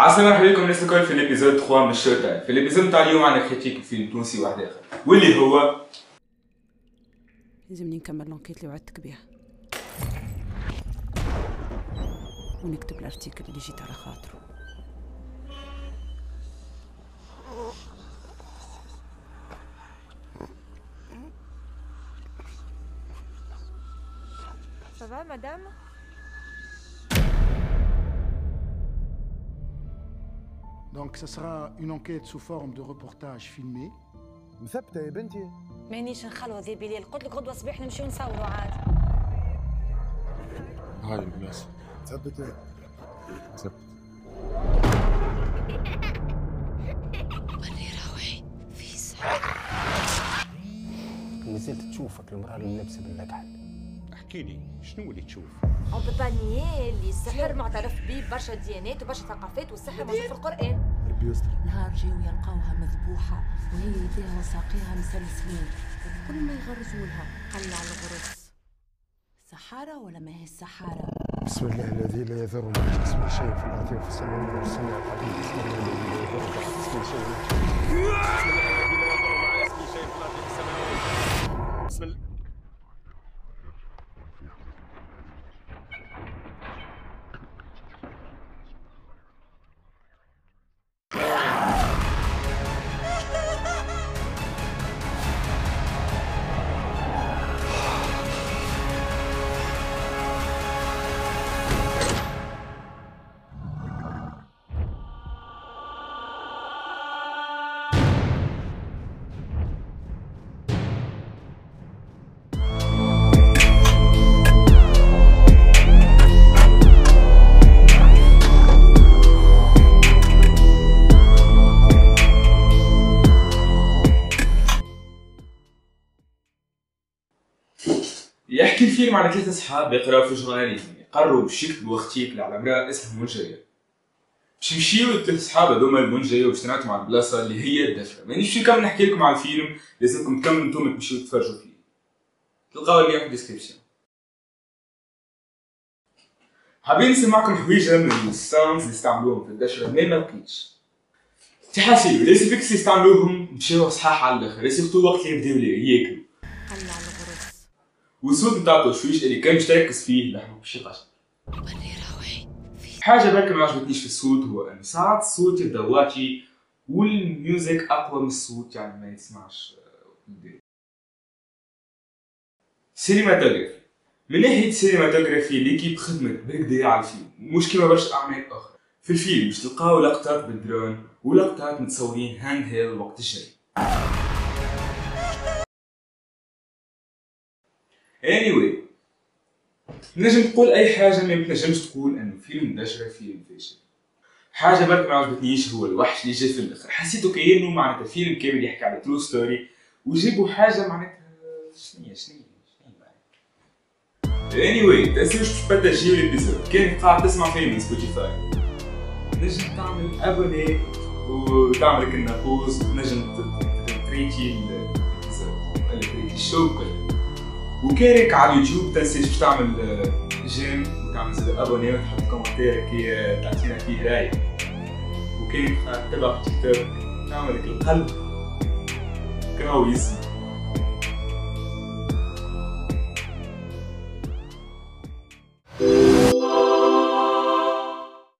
عسلامة مرحبا بكم الناس الكل في ال episode 3 من ال SHO-TIME في ال episode نتاع اليوم عندنا critique فيلم تونسي واحد اخر واللي هو لازمني نكمل l'enquête اللي وعدتك بها ونكتب ال article اللي جيت على خاطره. Ça va, madame? Donc, ce sera une enquête sous forme de reportage filmé. مثبتة يا بنتي. مانيش نخلو ذي بليل قلت لك غدوة صباح نمشيو نصوروا عاد. هاي الناس. مثبتة نزلت تشوفك المرأة اللي لابسة بالأكحل احكي لي شنو اللي تشوف؟ on peut pas اللي السحر معترف به برشا ديانات وبرشا ثقافات والسحر موجود في القران ربي يستر نهار جاو يلقاوها مذبوحة وهي يديها وساقيها مسلسلين كل ما يغرزوا لها قلع الغرز. سحارة ولا ما هي السحارة؟ بسم الله الذي لا يضر مع اسمه شيء في الأرض وفي السماء والسماء العظيم بسم الله الذي لا يضر مع اسمه شيء بسم الله. يحكي الفيلم على ثلاثة أصحاب يقراو في journalism يقرروا باش يكتبوا article على امرأة اسمها منجية. باش يمشيو الثلاث أصحاب هذوما المنجية وباش تنعتوا على البلاصة اللي هي الدشرة مانيش نكمل نحكي لكم على الفيلم لازمكم تكملوا أنتم تمشيو تتفرجوا فيه. تلقاو اللي في ال description حابين نسمعكم حويجة من ال sounds اللي استعملوهم في الدشرة. ما ما لقيتش تحاسيب. les FX يستعملوهم مشاو صحاح على الآخر. surtout وقت اللي يبداو ياكلوا والصوت نتاع توشويش اللي كان مش تركز فيه. لحمه يقش حاجة برك ما عجبتنيش في الصوت هو إنه ساعات الصوت يبدا وال music أقوى من الصوت يعني ما يسمعش cinematography من ناحية cinematography l'équipe خدمت بالكدا على الفيلم مش كيما برشا اعمال أخرى في الفيلم باش تلقاو لقطات بالدرون ولقطات متصورين handheld وقت الجري anyway نجم تقول أي حاجة ما بتنجمش تقول إنه فيلم دشره فيلم فاشل. حاجة برك ما عجبتنيش هو الوحش اللي جا في الآخر. حسيته كأنه معناتها فيلم كامل يحكي على true story وجيبوا حاجة معناتها شنيا شنيا anyway تنسوش تبارتاجيو ال episode كان قاعد تسمع فيه من Spotify نجم تعمل abonner وتعمل كنا بوز ونجم تريتي الابيزود ولا تريتي الشو كله وكانك على اليوتيوب تنسيش باش تعمل آه، جيم. وتعمل زاد أبوني وتحط كومنتير كي آه، تعطينا فيه رأي. وكانك تتبع في تيك توك تعمل لك القلب. كراويز